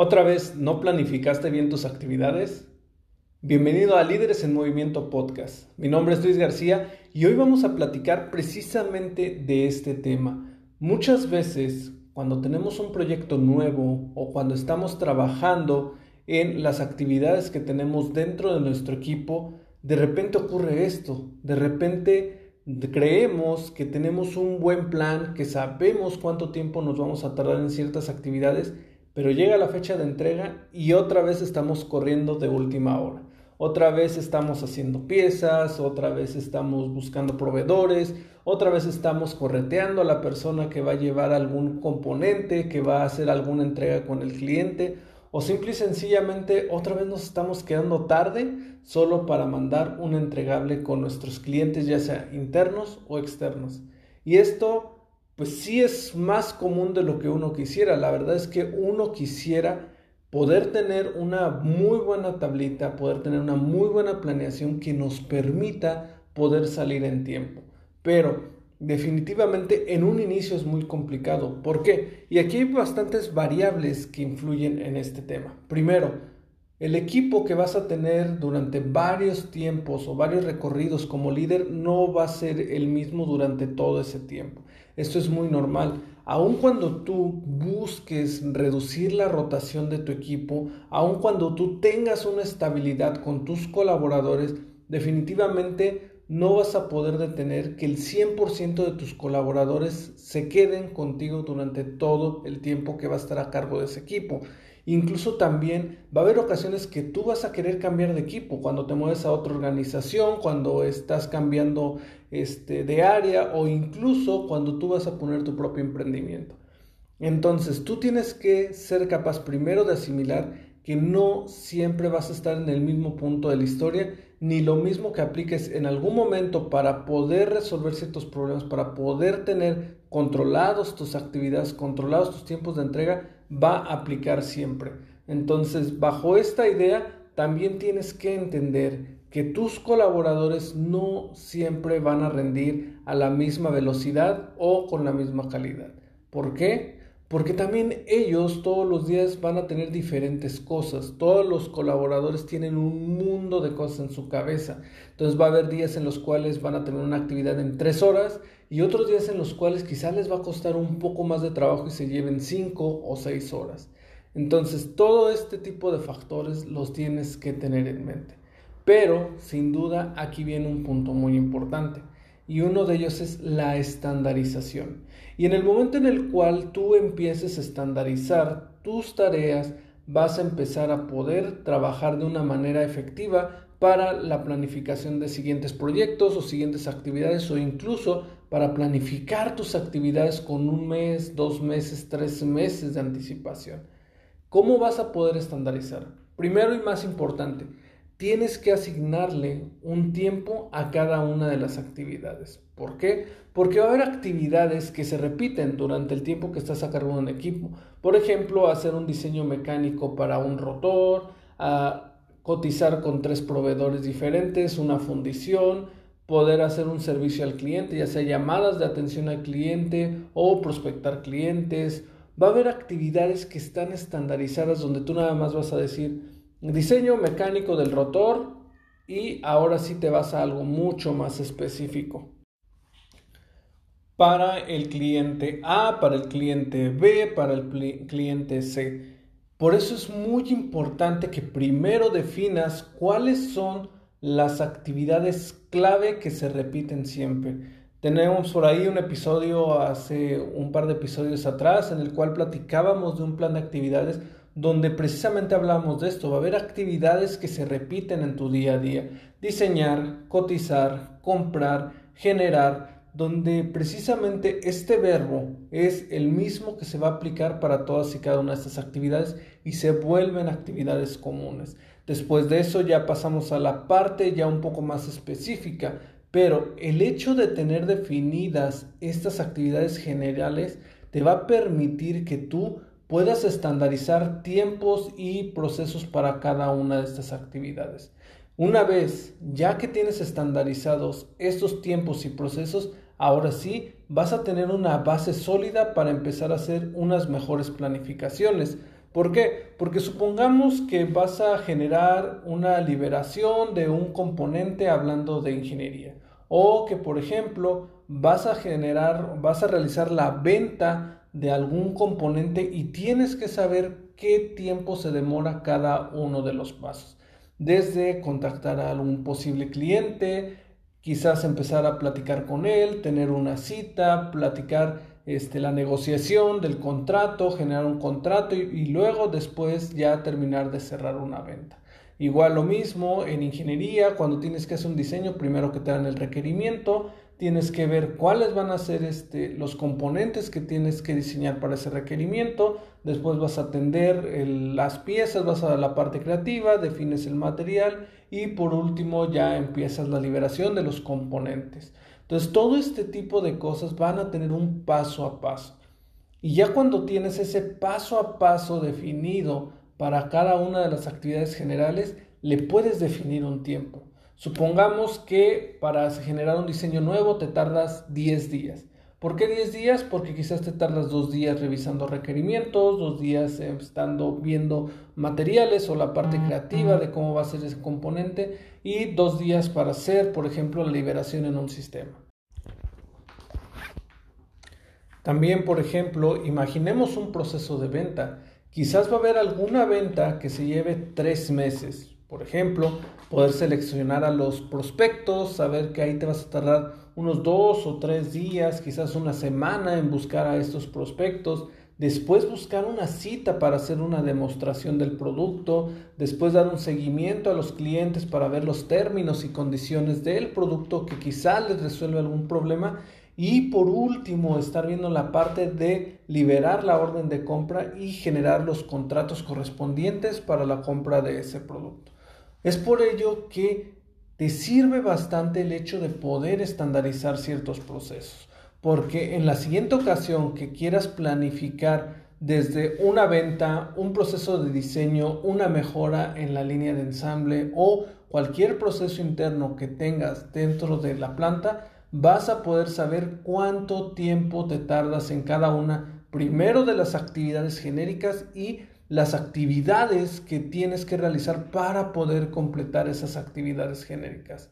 ¿Otra vez no planificaste bien tus actividades? Bienvenido a Líderes en Movimiento Podcast. Mi nombre es Luis García y hoy vamos a platicar precisamente de este tema. Muchas veces cuando tenemos un proyecto nuevo o cuando estamos trabajando en las actividades que tenemos dentro de nuestro equipo, de repente ocurre esto, de repente creemos que tenemos un buen plan, que sabemos cuánto tiempo nos vamos a tardar en ciertas actividades, pero llega la fecha de entrega y otra vez estamos corriendo de última hora. Otra vez estamos haciendo piezas, otra vez estamos buscando proveedores, otra vez estamos correteando a la persona que va a llevar algún componente, que va a hacer alguna entrega con el cliente, o simple y sencillamente otra vez nos estamos quedando tarde solo para mandar un entregable con nuestros clientes, ya sea internos o externos. Y esto pues sí es más común de lo que uno quisiera. La verdad es que uno quisiera poder tener una muy buena tablita, poder tener una muy buena planeación que nos permita poder salir en tiempo. Pero definitivamente en un inicio es muy complicado. ¿Por qué? Y aquí hay bastantes variables que influyen en este tema. Primero, el equipo que vas a tener durante varios tiempos o varios recorridos como líder no va a ser el mismo durante todo ese tiempo. Esto es muy normal. Aun cuando tú busques reducir la rotación de tu equipo, aun cuando tú tengas una estabilidad con tus colaboradores, definitivamente no vas a poder detener que el 100% de tus colaboradores se queden contigo durante todo el tiempo que va a estar a cargo de ese equipo. Incluso también va a haber ocasiones que tú vas a querer cambiar de equipo cuando te mueves a otra organización, cuando estás cambiando este, de área o incluso cuando tú vas a poner tu propio emprendimiento. Entonces tú tienes que ser capaz primero de asimilar que no siempre vas a estar en el mismo punto de la historia, ni lo mismo que apliques en algún momento para poder resolver ciertos problemas, para poder tener controlados tus actividades, controlados tus tiempos de entrega, va a aplicar siempre. Entonces, bajo esta idea, también tienes que entender que tus colaboradores no siempre van a rendir a la misma velocidad o con la misma calidad. ¿Por qué? Porque también ellos todos los días van a tener diferentes cosas. Todos los colaboradores tienen un mundo de cosas en su cabeza. Entonces va a haber días en los cuales van a tener una actividad en tres horas y otros días en los cuales quizá les va a costar un poco más de trabajo y se lleven cinco o seis horas. Entonces todo este tipo de factores los tienes que tener en mente. Pero sin duda aquí viene un punto muy importante y uno de ellos es la estandarización. Y en el momento en el cual tú empieces a estandarizar tus tareas, vas a empezar a poder trabajar de una manera efectiva para la planificación de siguientes proyectos o siguientes actividades o incluso para planificar tus actividades con un mes, dos meses, tres meses de anticipación. ¿Cómo vas a poder estandarizar? Primero y más importante, tienes que asignarle un tiempo a cada una de las actividades. ¿Por qué? Porque va a haber actividades que se repiten durante el tiempo que estás a cargo de un equipo. Por ejemplo, hacer un diseño mecánico para un rotor, a cotizar con tres proveedores diferentes, una fundición, poder hacer un servicio al cliente, ya sea llamadas de atención al cliente o prospectar clientes. Va a haber actividades que están estandarizadas donde tú nada más vas a decir, diseño mecánico del rotor y ahora sí te vas a algo mucho más específico. Para el cliente A, para el cliente B, para el cliente C. Por eso es muy importante que primero definas cuáles son las actividades clave que se repiten siempre. Tenemos por ahí un episodio hace un par de episodios atrás en el cual platicábamos de un plan de actividades donde precisamente hablamos de esto. Va a haber actividades que se repiten en tu día a día. Diseñar, cotizar, comprar, generar, donde precisamente este verbo es el mismo que se va a aplicar para todas y cada una de estas actividades y se vuelven actividades comunes. Después de eso ya pasamos a la parte ya un poco más específica, pero el hecho de tener definidas estas actividades generales te va a permitir que tú puedas estandarizar tiempos y procesos para cada una de estas actividades. Una vez ya que tienes estandarizados estos tiempos y procesos, ahora sí vas a tener una base sólida para empezar a hacer unas mejores planificaciones. ¿Por qué? Porque supongamos que vas a generar una liberación de un componente hablando de ingeniería. O que, por ejemplo, vas a generar, vas a realizar la venta de algún componente y tienes que saber qué tiempo se demora cada uno de los pasos. Desde contactar a algún posible cliente, quizás empezar a platicar con él, tener una cita, platicar este, la negociación del contrato, generar un contrato y, luego después ya terminar de cerrar una venta. Igual lo mismo en ingeniería, cuando tienes que hacer un diseño, primero que te dan el requerimiento, tienes que ver cuáles van a ser este, los componentes que tienes que diseñar para ese requerimiento, después vas a atender las piezas, vas a la parte creativa, defines el material y por último ya empiezas la liberación de los componentes. Entonces todo este tipo de cosas van a tener un paso a paso. Y ya cuando tienes ese paso a paso definido para cada una de las actividades generales, le puedes definir un tiempo. Supongamos que para generar un diseño nuevo te tardas 10 días. ¿Por qué 10 días? Porque quizás te tardas dos días revisando requerimientos, dos días eh, estando viendo materiales o la parte creativa de cómo va a ser ese componente y dos días para hacer, por ejemplo, la liberación en un sistema. También, por ejemplo, imaginemos un proceso de venta. Quizás va a haber alguna venta que se lleve tres meses, por ejemplo, poder seleccionar a los prospectos, saber que ahí te vas a tardar unos dos o tres días, quizás una semana en buscar a estos prospectos, después buscar una cita para hacer una demostración del producto, después dar un seguimiento a los clientes para ver los términos y condiciones del producto que quizás les resuelve algún problema y por último estar viendo la parte de liberar la orden de compra y generar los contratos correspondientes para la compra de ese producto. Es por ello que te sirve bastante el hecho de poder estandarizar ciertos procesos, porque en la siguiente ocasión que quieras planificar desde una venta, un proceso de diseño, una mejora en la línea de ensamble o cualquier proceso interno que tengas dentro de la planta, vas a poder saber cuánto tiempo te tardas en cada una, primero de las actividades genéricas y las actividades que tienes que realizar para poder completar esas actividades genéricas.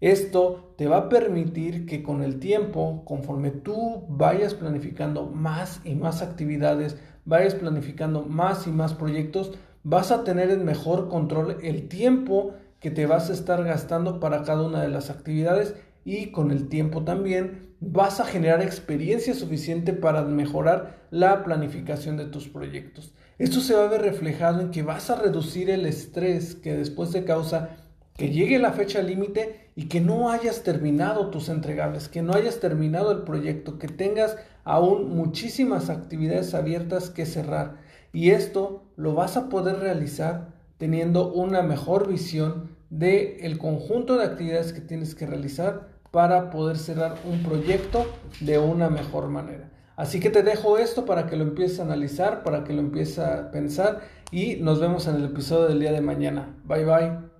Esto te va a permitir que con el tiempo, conforme tú vayas planificando más y más actividades, vayas planificando más y más proyectos, vas a tener en mejor control el tiempo que te vas a estar gastando para cada una de las actividades y con el tiempo también vas a generar experiencia suficiente para mejorar la planificación de tus proyectos. Esto se va a ver reflejado en que vas a reducir el estrés que después te causa que llegue la fecha límite y que no hayas terminado tus entregables, que no hayas terminado el proyecto, que tengas aún muchísimas actividades abiertas que cerrar. Y esto lo vas a poder realizar teniendo una mejor visión del el conjunto de actividades que tienes que realizar para poder cerrar un proyecto de una mejor manera. Así que te dejo esto para que lo empieces a analizar, para que lo empieces a pensar y nos vemos en el episodio del día de mañana. Bye bye.